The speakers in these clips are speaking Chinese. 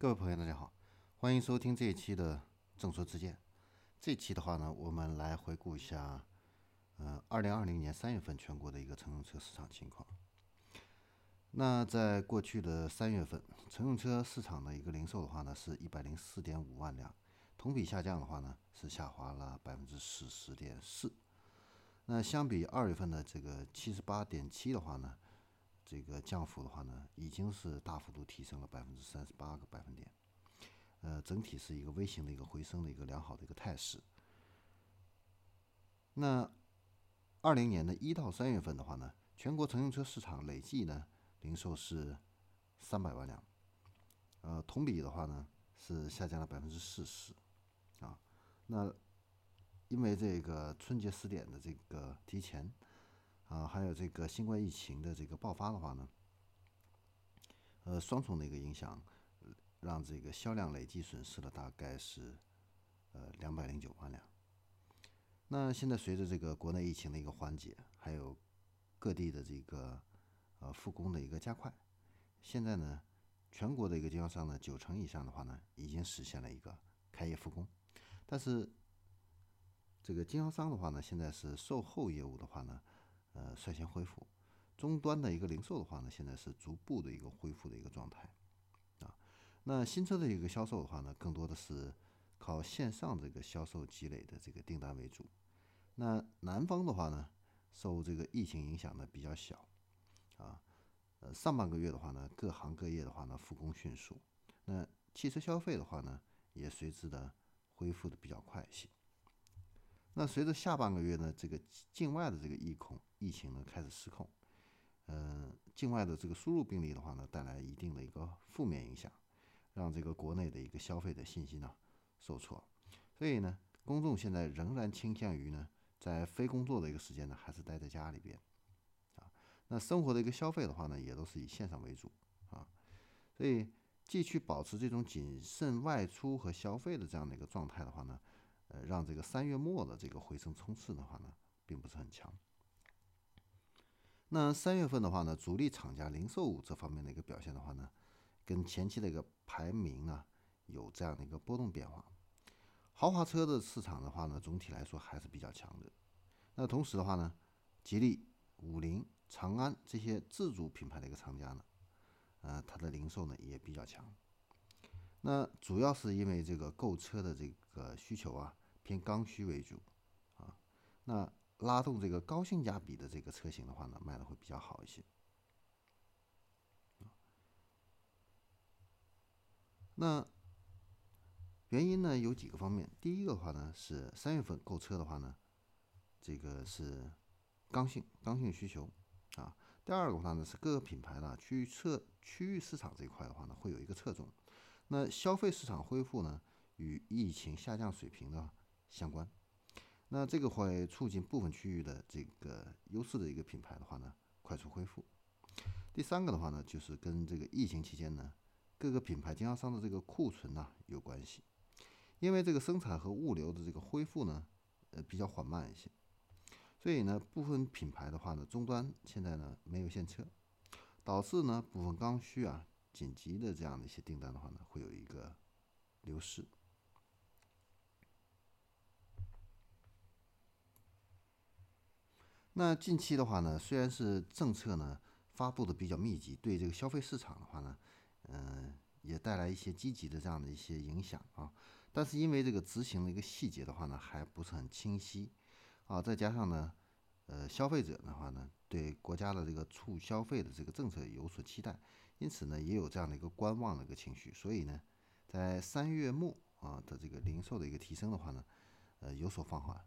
各位朋友，大家好，欢迎收听这一期的正说之见。这期的话呢，我们来回顾一下，呃，二零二零年三月份全国的一个乘用车市场情况。那在过去的三月份，乘用车市场的一个零售的话呢，是一百零四点五万辆，同比下降的话呢，是下滑了百分之四十点四。那相比二月份的这个七十八点七的话呢？这个降幅的话呢，已经是大幅度提升了百分之三十八个百分点，呃，整体是一个微型的一个回升的一个良好的一个态势。那二零年的一到三月份的话呢，全国乘用车市场累计呢零售是三百万辆，呃，同比的话呢是下降了百分之四十，啊，那因为这个春节时点的这个提前。啊，还有这个新冠疫情的这个爆发的话呢，呃，双重的一个影响，让这个销量累计损失了大概是呃两百零九万辆。那现在随着这个国内疫情的一个缓解，还有各地的这个呃复工的一个加快，现在呢，全国的一个经销商呢，九成以上的话呢，已经实现了一个开业复工。但是这个经销商的话呢，现在是售后业务的话呢。呃，率先恢复，终端的一个零售的话呢，现在是逐步的一个恢复的一个状态，啊，那新车的一个销售的话呢，更多的是靠线上这个销售积累的这个订单为主。那南方的话呢，受这个疫情影响呢比较小，啊，呃，上半个月的话呢，各行各业的话呢复工迅速，那汽车消费的话呢，也随之的恢复的比较快一些。那随着下半个月呢，这个境外的这个疫控疫情呢开始失控，嗯，境外的这个输入病例的话呢，带来一定的一个负面影响，让这个国内的一个消费的信心呢受挫，所以呢，公众现在仍然倾向于呢，在非工作的一个时间呢，还是待在家里边，啊，那生活的一个消费的话呢，也都是以线上为主，啊，所以继续保持这种谨慎外出和消费的这样的一个状态的话呢。呃，让这个三月末的这个回升冲刺的话呢，并不是很强。那三月份的话呢，主力厂家零售这方面的一个表现的话呢，跟前期的一个排名啊，有这样的一个波动变化。豪华车的市场的话呢，总体来说还是比较强的。那同时的话呢，吉利、五菱、长安这些自主品牌的一个厂家呢，呃，它的零售呢也比较强。那主要是因为这个购车的这个需求啊。偏刚需为主，啊，那拉动这个高性价比的这个车型的话呢，卖的会比较好一些。那原因呢有几个方面，第一个的话呢是三月份购车的话呢，这个是刚性刚性需求啊。第二个的话呢是各个品牌呢区域侧区域市场这一块的话呢会有一个侧重。那消费市场恢复呢与疫情下降水平的。相关，那这个会促进部分区域的这个优势的一个品牌的话呢，快速恢复。第三个的话呢，就是跟这个疫情期间呢，各个品牌经销商的这个库存呢有关系，因为这个生产和物流的这个恢复呢，呃比较缓慢一些，所以呢，部分品牌的话呢，终端现在呢没有现车，导致呢部分刚需啊紧急的这样的一些订单的话呢，会有一个流失。那近期的话呢，虽然是政策呢发布的比较密集，对这个消费市场的话呢，嗯，也带来一些积极的这样的一些影响啊，但是因为这个执行的一个细节的话呢，还不是很清晰。啊，再加上呢，呃，消费者的话呢，对国家的这个促消费的这个政策有所期待，因此呢，也有这样的一个观望的一个情绪，所以呢，在三月末啊的这个零售的一个提升的话呢，呃，有所放缓。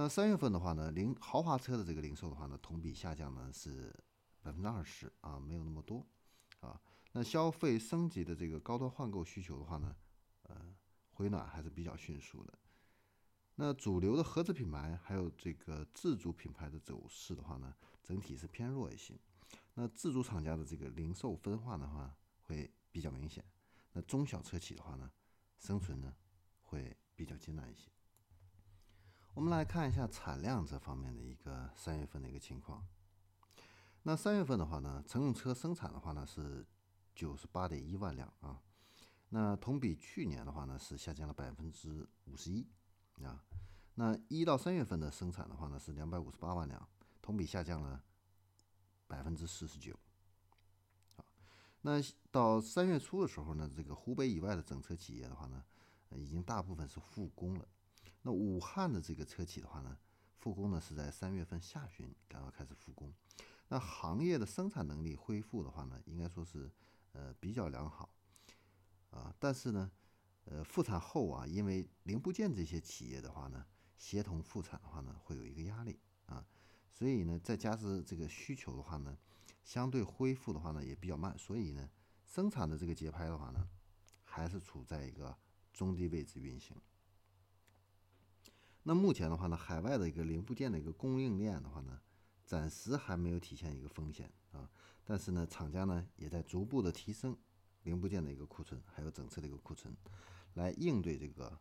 那三月份的话呢，零豪华车的这个零售的话呢，同比下降呢是百分之二十啊，没有那么多啊。那消费升级的这个高端换购需求的话呢，呃，回暖还是比较迅速的。那主流的合资品牌还有这个自主品牌的走势的话呢，整体是偏弱一些。那自主厂家的这个零售分化的话会比较明显。那中小车企的话呢，生存呢会比较艰难一些。我们来看一下产量这方面的一个三月份的一个情况。那三月份的话呢，乘用车生产的话呢是九十八点一万辆啊，那同比去年的话呢，是下降了百分之五十一啊。那一到三月份的生产的话呢，是两百五十八万辆，同比下降了百分之四十九。啊，那到三月初的时候呢，这个湖北以外的整车企业的话呢，已经大部分是复工了。那武汉的这个车企的话呢，复工呢是在三月份下旬刚刚开始复工。那行业的生产能力恢复的话呢，应该说是呃比较良好。啊，但是呢，呃，复产后啊，因为零部件这些企业的话呢，协同复产的话呢，会有一个压力啊，所以呢，再加之这个需求的话呢，相对恢复的话呢也比较慢，所以呢，生产的这个节拍的话呢，还是处在一个中低位置运行。那目前的话呢，海外的一个零部件的一个供应链的话呢，暂时还没有体现一个风险啊，但是呢，厂家呢也在逐步的提升。零部件的一个库存，还有整车的一个库存，来应对这个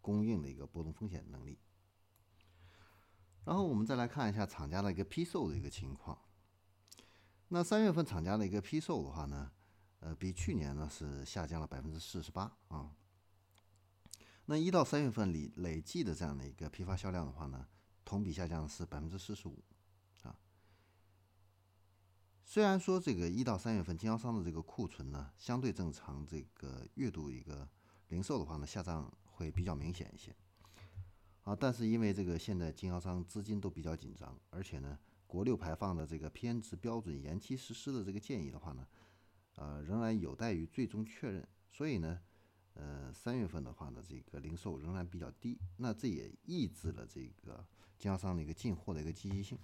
供应的一个波动风险能力。然后我们再来看一下厂家的一个批售的一个情况。那三月份厂家的一个批售的话呢，呃，比去年呢是下降了百分之四十八啊。那一到三月份里累计的这样的一个批发销量的话呢，同比下降是百分之四十五。啊。虽然说这个一到三月份经销商的这个库存呢相对正常，这个月度一个零售的话呢下降会比较明显一些，啊，但是因为这个现在经销商资金都比较紧张，而且呢国六排放的这个偏值标准延期实施的这个建议的话呢，呃，仍然有待于最终确认，所以呢，呃，三月份的话呢这个零售仍然比较低，那这也抑制了这个经销商的一个进货的一个积极性。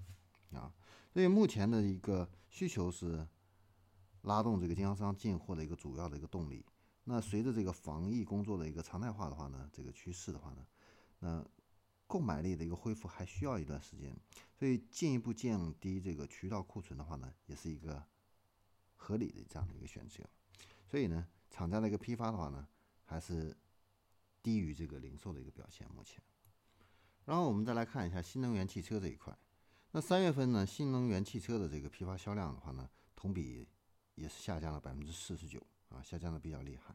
啊，所以目前的一个需求是拉动这个经销商进货的一个主要的一个动力。那随着这个防疫工作的一个常态化的话呢，这个趋势的话呢，那购买力的一个恢复还需要一段时间。所以进一步降低这个渠道库存的话呢，也是一个合理的这样的一个选择。所以呢，厂家的一个批发的话呢，还是低于这个零售的一个表现。目前，然后我们再来看一下新能源汽车这一块。那三月份呢，新能源汽车的这个批发销量的话呢，同比也是下降了百分之四十九啊，下降的比较厉害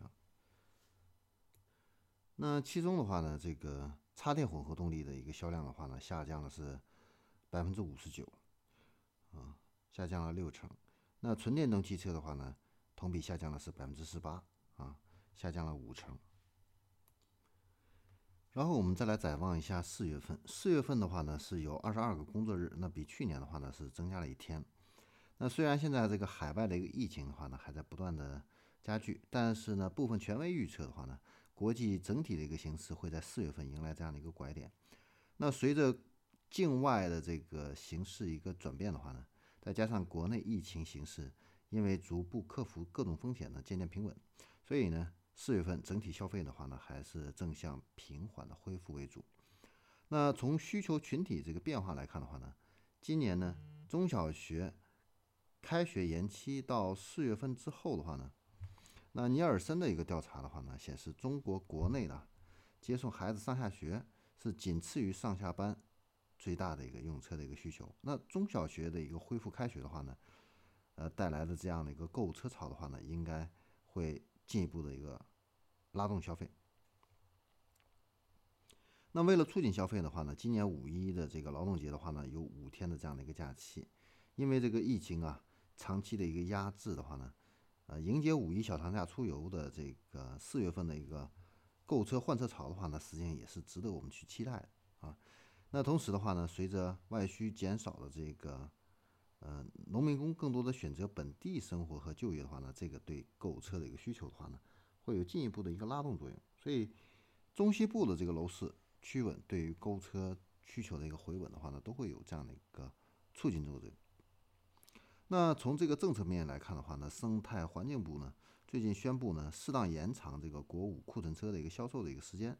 啊。那其中的话呢，这个插电混合动力的一个销量的话呢，下降了是百分之五十九啊，下降了六成。那纯电动汽车的话呢，同比下降的是百分之十八啊，下降了五成。然后我们再来展望一下四月份。四月份的话呢，是有二十二个工作日，那比去年的话呢是增加了一天。那虽然现在这个海外的一个疫情的话呢还在不断的加剧，但是呢部分权威预测的话呢，国际整体的一个形势会在四月份迎来这样的一个拐点。那随着境外的这个形势一个转变的话呢，再加上国内疫情形势因为逐步克服各种风险呢渐渐平稳，所以呢。四月份整体消费的话呢，还是正向平缓的恢复为主。那从需求群体这个变化来看的话呢，今年呢中小学开学延期到四月份之后的话呢，那尼尔森的一个调查的话呢，显示中国国内的接送孩子上下学是仅次于上下班最大的一个用车的一个需求。那中小学的一个恢复开学的话呢，呃带来的这样的一个购物车潮的话呢，应该会。进一步的一个拉动消费。那为了促进消费的话呢，今年五一的这个劳动节的话呢，有五天的这样的一个假期。因为这个疫情啊，长期的一个压制的话呢，呃，迎接五一小长假出游的这个四月份的一个购车换车潮的话呢，实际上也是值得我们去期待的啊。那同时的话呢，随着外需减少的这个。呃，农民工更多的选择本地生活和就业的话呢，这个对购车的一个需求的话呢，会有进一步的一个拉动作用。所以，中西部的这个楼市趋稳，对于购车需求的一个回稳的话呢，都会有这样的一个促进作用。那从这个政策面来看的话呢，生态环境部呢最近宣布呢，适当延长这个国五库存车的一个销售的一个时间，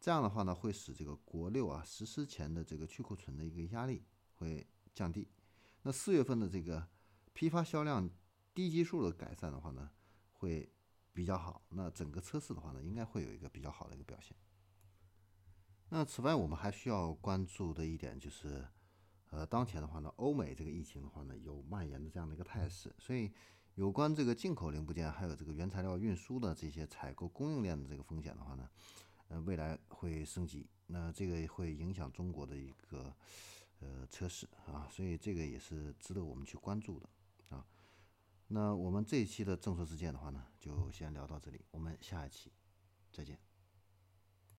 这样的话呢，会使这个国六啊实施前的这个去库存的一个压力会降低。那四月份的这个批发销量低基数的改善的话呢，会比较好。那整个车市的话呢，应该会有一个比较好的一个表现。那此外，我们还需要关注的一点就是，呃，当前的话呢，欧美这个疫情的话呢，有蔓延的这样的一个态势。所以有关这个进口零部件还有这个原材料运输的这些采购供应链的这个风险的话呢，呃，未来会升级，那这个会影响中国的一个呃测试啊，所以这个也是值得我们去关注的啊。那我们这一期的正说事件的话呢，就先聊到这里，我们下一期再见。